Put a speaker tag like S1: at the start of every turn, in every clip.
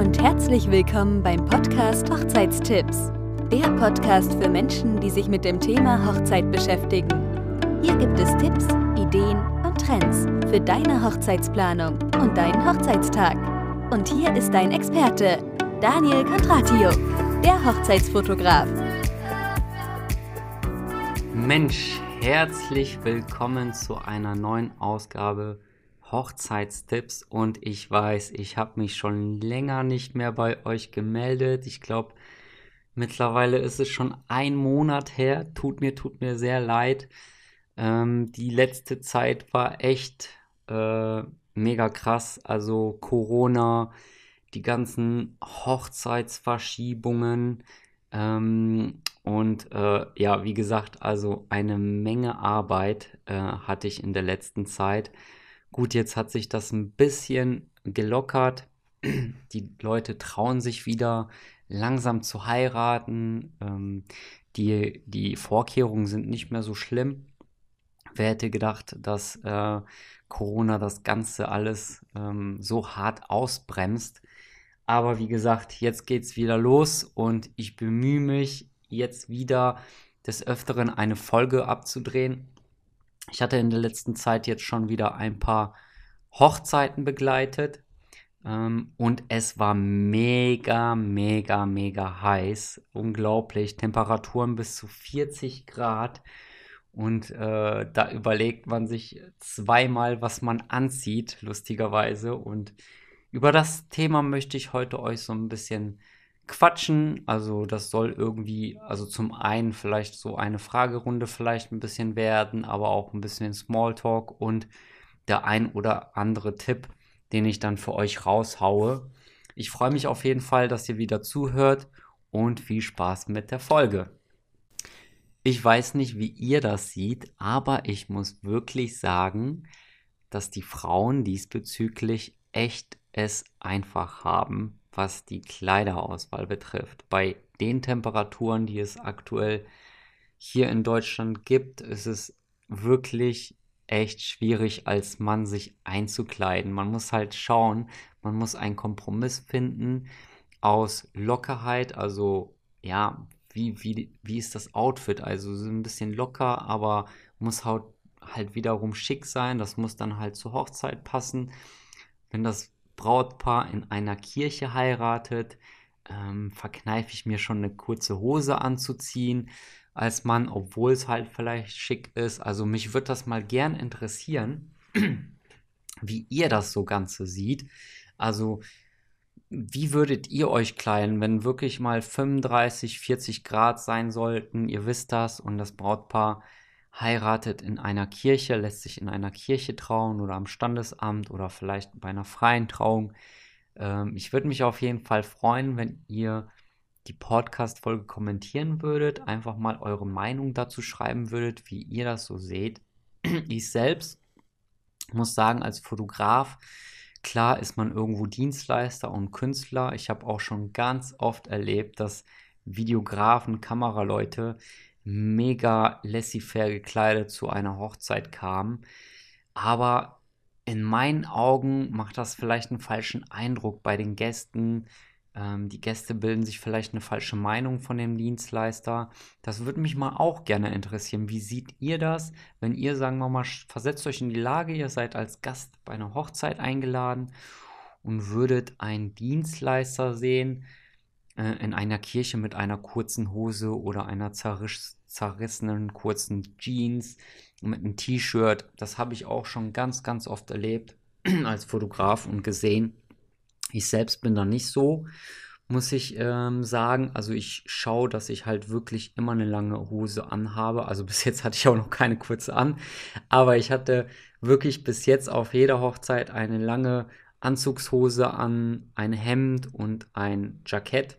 S1: und herzlich willkommen beim Podcast Hochzeitstipps. Der Podcast für Menschen, die sich mit dem Thema Hochzeit beschäftigen. Hier gibt es Tipps, Ideen und Trends für deine Hochzeitsplanung und deinen Hochzeitstag. Und hier ist dein Experte, Daniel Contratio, der Hochzeitsfotograf.
S2: Mensch, herzlich willkommen zu einer neuen Ausgabe Hochzeitstipps und ich weiß, ich habe mich schon länger nicht mehr bei euch gemeldet. Ich glaube, mittlerweile ist es schon ein Monat her. Tut mir, tut mir sehr leid. Ähm, die letzte Zeit war echt äh, mega krass. Also Corona, die ganzen Hochzeitsverschiebungen. Ähm, und äh, ja, wie gesagt, also eine Menge Arbeit äh, hatte ich in der letzten Zeit. Gut, jetzt hat sich das ein bisschen gelockert. Die Leute trauen sich wieder langsam zu heiraten. Ähm, die, die Vorkehrungen sind nicht mehr so schlimm. Wer hätte gedacht, dass äh, Corona das Ganze alles ähm, so hart ausbremst? Aber wie gesagt, jetzt geht es wieder los und ich bemühe mich jetzt wieder des Öfteren eine Folge abzudrehen. Ich hatte in der letzten Zeit jetzt schon wieder ein paar Hochzeiten begleitet ähm, und es war mega, mega, mega heiß. Unglaublich. Temperaturen bis zu 40 Grad. Und äh, da überlegt man sich zweimal, was man anzieht, lustigerweise. Und über das Thema möchte ich heute euch so ein bisschen quatschen. Also das soll irgendwie, also zum einen vielleicht so eine Fragerunde vielleicht ein bisschen werden, aber auch ein bisschen Smalltalk und der ein oder andere Tipp, den ich dann für euch raushaue. Ich freue mich auf jeden Fall, dass ihr wieder zuhört und viel Spaß mit der Folge. Ich weiß nicht, wie ihr das seht, aber ich muss wirklich sagen, dass die Frauen diesbezüglich echt es einfach haben, was die Kleiderauswahl betrifft. Bei den Temperaturen, die es aktuell hier in Deutschland gibt, ist es wirklich echt schwierig, als Mann sich einzukleiden. Man muss halt schauen, man muss einen Kompromiss finden aus Lockerheit, also ja, wie, wie, wie ist das Outfit? Also so ein bisschen locker, aber muss halt, halt wiederum schick sein. Das muss dann halt zur Hochzeit passen. Wenn das Brautpaar in einer Kirche heiratet, ähm, verkneife ich mir schon eine kurze Hose anzuziehen als Mann, obwohl es halt vielleicht schick ist. Also mich würde das mal gern interessieren, wie ihr das so Ganze sieht. Also wie würdet ihr euch kleiden, wenn wirklich mal 35, 40 Grad sein sollten? Ihr wisst das und das Brautpaar heiratet in einer Kirche, lässt sich in einer Kirche trauen oder am Standesamt oder vielleicht bei einer freien Trauung. Ähm, ich würde mich auf jeden Fall freuen, wenn ihr die Podcast-Folge kommentieren würdet, einfach mal eure Meinung dazu schreiben würdet, wie ihr das so seht. Ich selbst muss sagen, als Fotograf, klar ist man irgendwo Dienstleister und Künstler. Ich habe auch schon ganz oft erlebt, dass Videografen, Kameraleute mega laissez-faire gekleidet zu einer Hochzeit kamen. Aber in meinen Augen macht das vielleicht einen falschen Eindruck bei den Gästen. Ähm, die Gäste bilden sich vielleicht eine falsche Meinung von dem Dienstleister. Das würde mich mal auch gerne interessieren. Wie seht ihr das, wenn ihr, sagen wir mal, versetzt euch in die Lage, ihr seid als Gast bei einer Hochzeit eingeladen und würdet einen Dienstleister sehen, äh, in einer Kirche mit einer kurzen Hose oder einer zerriss zerrissenen kurzen Jeans mit einem T-Shirt. Das habe ich auch schon ganz, ganz oft erlebt als Fotograf und gesehen. Ich selbst bin da nicht so, muss ich ähm, sagen. Also ich schaue, dass ich halt wirklich immer eine lange Hose anhabe. Also bis jetzt hatte ich auch noch keine kurze an. Aber ich hatte wirklich bis jetzt auf jeder Hochzeit eine lange Anzugshose an, ein Hemd und ein Jackett.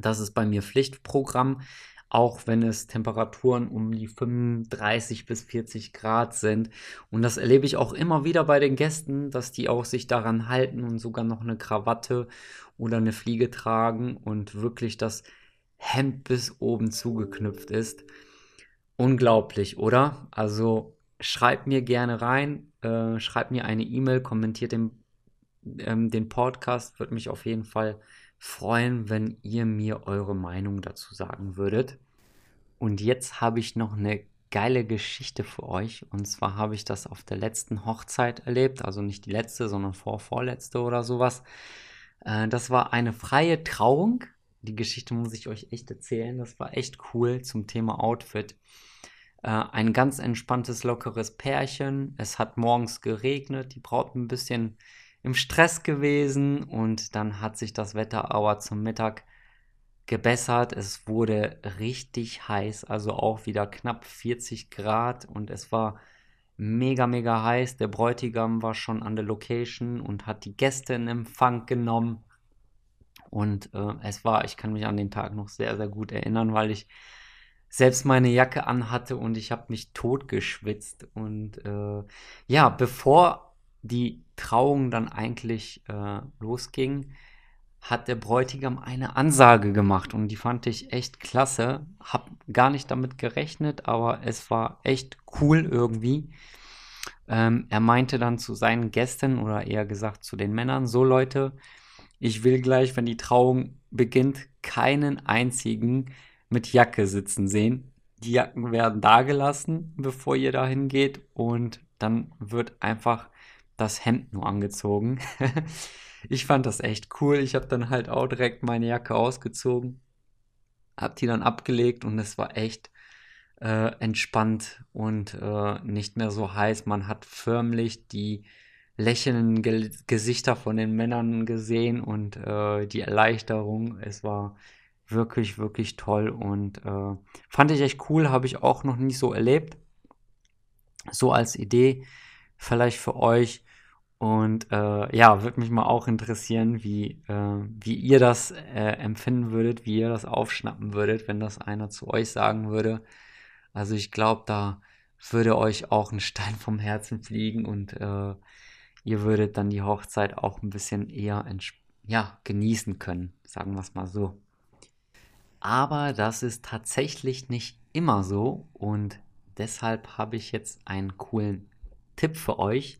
S2: Das ist bei mir Pflichtprogramm, auch wenn es Temperaturen um die 35 bis 40 Grad sind. Und das erlebe ich auch immer wieder bei den Gästen, dass die auch sich daran halten und sogar noch eine Krawatte oder eine Fliege tragen und wirklich das Hemd bis oben zugeknüpft ist. Unglaublich, oder? Also schreibt mir gerne rein, äh, schreibt mir eine E-Mail, kommentiert den ähm, den Podcast. Würde mich auf jeden Fall freuen, wenn ihr mir eure Meinung dazu sagen würdet. Und jetzt habe ich noch eine geile Geschichte für euch. Und zwar habe ich das auf der letzten Hochzeit erlebt. Also nicht die letzte, sondern vor vorletzte oder sowas. Äh, das war eine freie Trauung. Die Geschichte muss ich euch echt erzählen. Das war echt cool zum Thema Outfit. Äh, ein ganz entspanntes, lockeres Pärchen. Es hat morgens geregnet. Die Braut ein bisschen im Stress gewesen. Und dann hat sich das Wetter aber zum Mittag gebessert. Es wurde richtig heiß, also auch wieder knapp 40 Grad und es war mega, mega heiß. Der Bräutigam war schon an der Location und hat die Gäste in Empfang genommen. Und äh, es war, ich kann mich an den Tag noch sehr, sehr gut erinnern, weil ich selbst meine Jacke anhatte und ich habe mich totgeschwitzt. Und äh, ja, bevor die Trauung dann eigentlich äh, losging, hat der Bräutigam eine Ansage gemacht und die fand ich echt klasse. Hab gar nicht damit gerechnet, aber es war echt cool irgendwie. Ähm, er meinte dann zu seinen Gästen oder eher gesagt zu den Männern, so Leute, ich will gleich, wenn die Trauung beginnt, keinen einzigen mit Jacke sitzen sehen. Die Jacken werden da gelassen, bevor ihr dahin geht und dann wird einfach das Hemd nur angezogen. ich fand das echt cool. Ich habe dann halt auch direkt meine Jacke ausgezogen, habe die dann abgelegt und es war echt äh, entspannt und äh, nicht mehr so heiß. Man hat förmlich die lächelnden Ge Gesichter von den Männern gesehen und äh, die Erleichterung. Es war wirklich, wirklich toll und äh, fand ich echt cool. Habe ich auch noch nie so erlebt. So als Idee vielleicht für euch. Und äh, ja, würde mich mal auch interessieren, wie, äh, wie ihr das äh, empfinden würdet, wie ihr das aufschnappen würdet, wenn das einer zu euch sagen würde. Also ich glaube, da würde euch auch ein Stein vom Herzen fliegen und äh, ihr würdet dann die Hochzeit auch ein bisschen eher ja, genießen können, sagen wir es mal so. Aber das ist tatsächlich nicht immer so und deshalb habe ich jetzt einen coolen Tipp für euch,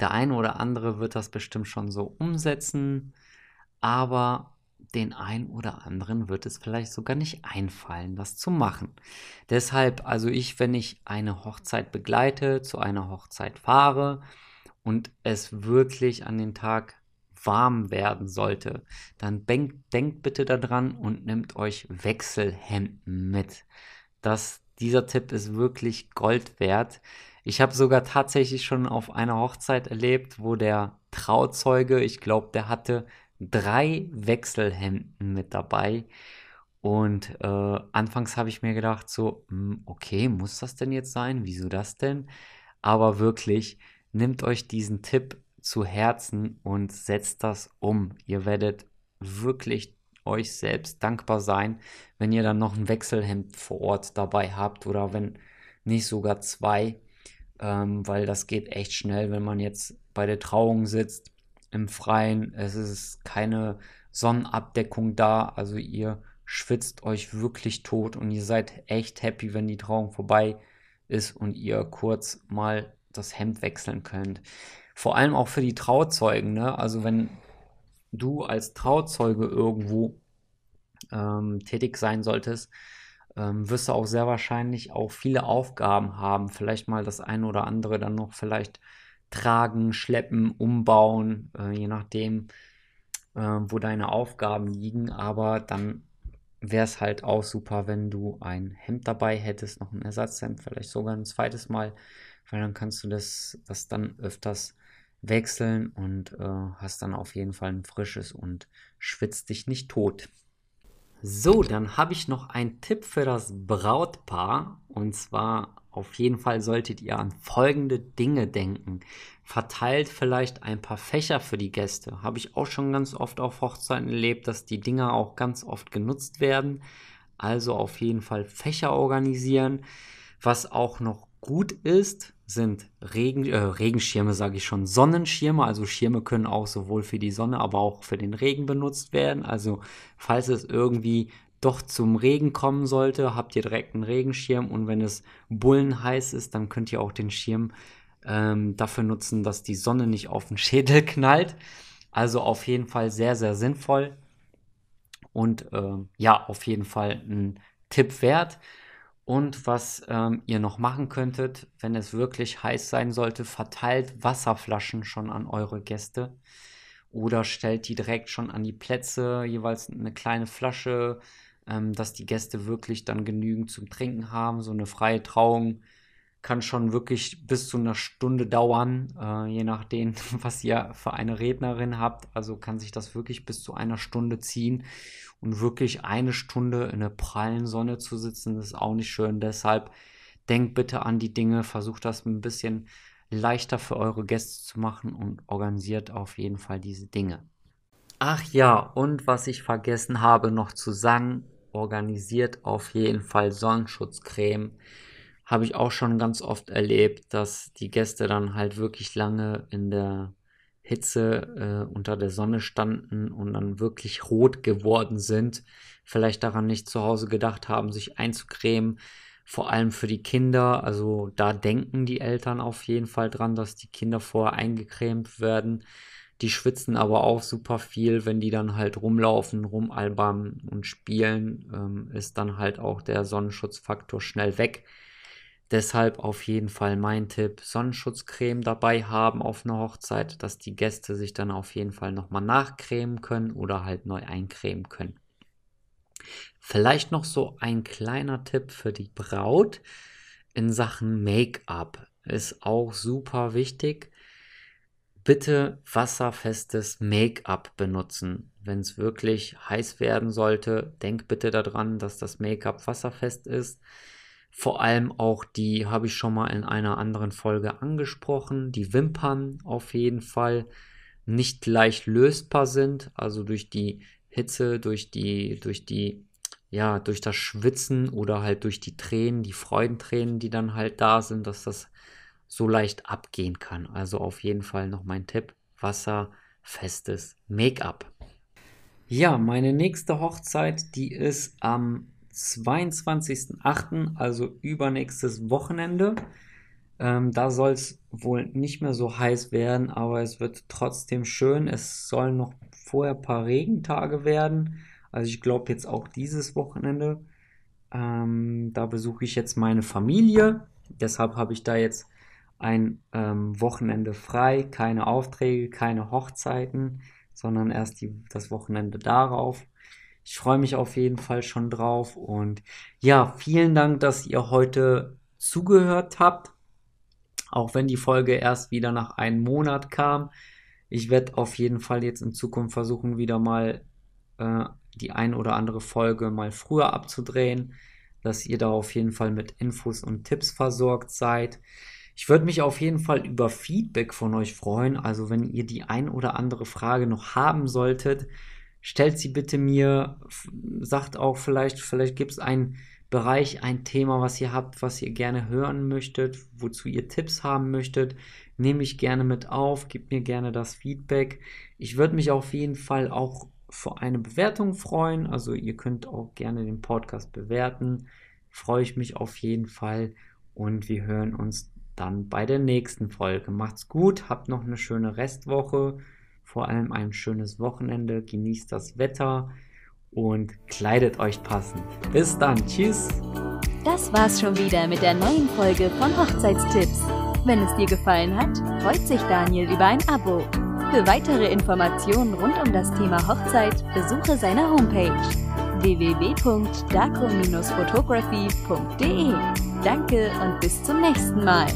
S2: der eine oder andere wird das bestimmt schon so umsetzen, aber den einen oder anderen wird es vielleicht sogar nicht einfallen, das zu machen. Deshalb, also ich, wenn ich eine Hochzeit begleite, zu einer Hochzeit fahre und es wirklich an den Tag warm werden sollte, dann denkt, denkt bitte daran und nehmt euch Wechselhemden mit. Das, dieser Tipp ist wirklich Gold wert. Ich habe sogar tatsächlich schon auf einer Hochzeit erlebt, wo der Trauzeuge, ich glaube, der hatte drei Wechselhemden mit dabei. Und äh, anfangs habe ich mir gedacht, so, hm, okay, muss das denn jetzt sein? Wieso das denn? Aber wirklich, nehmt euch diesen Tipp zu Herzen und setzt das um. Ihr werdet wirklich euch selbst dankbar sein, wenn ihr dann noch ein Wechselhemd vor Ort dabei habt oder wenn nicht sogar zwei ähm, weil das geht echt schnell, wenn man jetzt bei der Trauung sitzt im Freien. Es ist keine Sonnenabdeckung da, also ihr schwitzt euch wirklich tot und ihr seid echt happy, wenn die Trauung vorbei ist und ihr kurz mal das Hemd wechseln könnt. Vor allem auch für die Trauzeugen, ne? Also wenn du als Trauzeuge irgendwo ähm, tätig sein solltest, ähm, wirst du auch sehr wahrscheinlich auch viele Aufgaben haben. Vielleicht mal das eine oder andere dann noch vielleicht tragen, schleppen, umbauen, äh, je nachdem, äh, wo deine Aufgaben liegen. Aber dann wäre es halt auch super, wenn du ein Hemd dabei hättest, noch ein Ersatzhemd, vielleicht sogar ein zweites Mal, weil dann kannst du das, das dann öfters wechseln und äh, hast dann auf jeden Fall ein frisches und schwitzt dich nicht tot. So, dann habe ich noch einen Tipp für das Brautpaar. Und zwar auf jeden Fall solltet ihr an folgende Dinge denken. Verteilt vielleicht ein paar Fächer für die Gäste. Habe ich auch schon ganz oft auf Hochzeiten erlebt, dass die Dinger auch ganz oft genutzt werden. Also auf jeden Fall Fächer organisieren. Was auch noch gut ist, sind Regen, äh, Regenschirme, sage ich schon, Sonnenschirme. Also Schirme können auch sowohl für die Sonne, aber auch für den Regen benutzt werden. Also falls es irgendwie doch zum Regen kommen sollte, habt ihr direkt einen Regenschirm und wenn es bullenheiß ist, dann könnt ihr auch den Schirm ähm, dafür nutzen, dass die Sonne nicht auf den Schädel knallt. Also auf jeden Fall sehr, sehr sinnvoll und äh, ja, auf jeden Fall ein Tipp wert. Und was ähm, ihr noch machen könntet, wenn es wirklich heiß sein sollte, verteilt Wasserflaschen schon an eure Gäste oder stellt die direkt schon an die Plätze, jeweils eine kleine Flasche, ähm, dass die Gäste wirklich dann genügend zum Trinken haben. So eine freie Trauung kann schon wirklich bis zu einer Stunde dauern, äh, je nachdem, was ihr für eine Rednerin habt. Also kann sich das wirklich bis zu einer Stunde ziehen. Und wirklich eine Stunde in der prallen Sonne zu sitzen, ist auch nicht schön. Deshalb denkt bitte an die Dinge, versucht das ein bisschen leichter für eure Gäste zu machen und organisiert auf jeden Fall diese Dinge. Ach ja, und was ich vergessen habe noch zu sagen, organisiert auf jeden Fall Sonnenschutzcreme habe ich auch schon ganz oft erlebt, dass die Gäste dann halt wirklich lange in der Hitze äh, unter der Sonne standen und dann wirklich rot geworden sind. Vielleicht daran nicht zu Hause gedacht haben, sich einzucremen. Vor allem für die Kinder. Also da denken die Eltern auf jeden Fall dran, dass die Kinder vorher eingecremt werden. Die schwitzen aber auch super viel, wenn die dann halt rumlaufen, rumalbern und spielen, ähm, ist dann halt auch der Sonnenschutzfaktor schnell weg. Deshalb auf jeden Fall mein Tipp, Sonnenschutzcreme dabei haben auf einer Hochzeit, dass die Gäste sich dann auf jeden Fall nochmal nachcremen können oder halt neu eincremen können. Vielleicht noch so ein kleiner Tipp für die Braut in Sachen Make-up ist auch super wichtig. Bitte wasserfestes Make-up benutzen. Wenn es wirklich heiß werden sollte, denk bitte daran, dass das Make-up wasserfest ist. Vor allem auch die habe ich schon mal in einer anderen Folge angesprochen. Die Wimpern auf jeden Fall nicht leicht lösbar sind, also durch die Hitze, durch die, durch die, ja, durch das Schwitzen oder halt durch die Tränen, die Freudentränen, die dann halt da sind, dass das so leicht abgehen kann. Also auf jeden Fall noch mein Tipp: wasserfestes Make-up. Ja, meine nächste Hochzeit, die ist am 22.08., also übernächstes Wochenende. Ähm, da soll es wohl nicht mehr so heiß werden, aber es wird trotzdem schön. Es sollen noch vorher ein paar Regentage werden. Also ich glaube jetzt auch dieses Wochenende. Ähm, da besuche ich jetzt meine Familie. Deshalb habe ich da jetzt ein ähm, Wochenende frei. Keine Aufträge, keine Hochzeiten, sondern erst die, das Wochenende darauf. Ich freue mich auf jeden Fall schon drauf. Und ja, vielen Dank, dass ihr heute zugehört habt. Auch wenn die Folge erst wieder nach einem Monat kam. Ich werde auf jeden Fall jetzt in Zukunft versuchen, wieder mal äh, die ein oder andere Folge mal früher abzudrehen, dass ihr da auf jeden Fall mit Infos und Tipps versorgt seid. Ich würde mich auf jeden Fall über Feedback von euch freuen. Also wenn ihr die ein oder andere Frage noch haben solltet, stellt sie bitte mir, sagt auch vielleicht, vielleicht gibt es einen Bereich, ein Thema, was ihr habt, was ihr gerne hören möchtet, wozu ihr Tipps haben möchtet, nehme ich gerne mit auf, gebt mir gerne das Feedback. Ich würde mich auf jeden Fall auch für eine Bewertung freuen, also ihr könnt auch gerne den Podcast bewerten, freue ich mich auf jeden Fall. Und wir hören uns dann bei der nächsten Folge. Macht's gut, habt noch eine schöne Restwoche vor allem ein schönes Wochenende, genießt das Wetter und kleidet euch passend. Bis dann, tschüss!
S1: Das war's schon wieder mit der neuen Folge von Hochzeitstipps. Wenn es dir gefallen hat, freut sich Daniel über ein Abo. Für weitere Informationen rund um das Thema Hochzeit besuche seine Homepage www.daco-photography.de. Danke und bis zum nächsten Mal.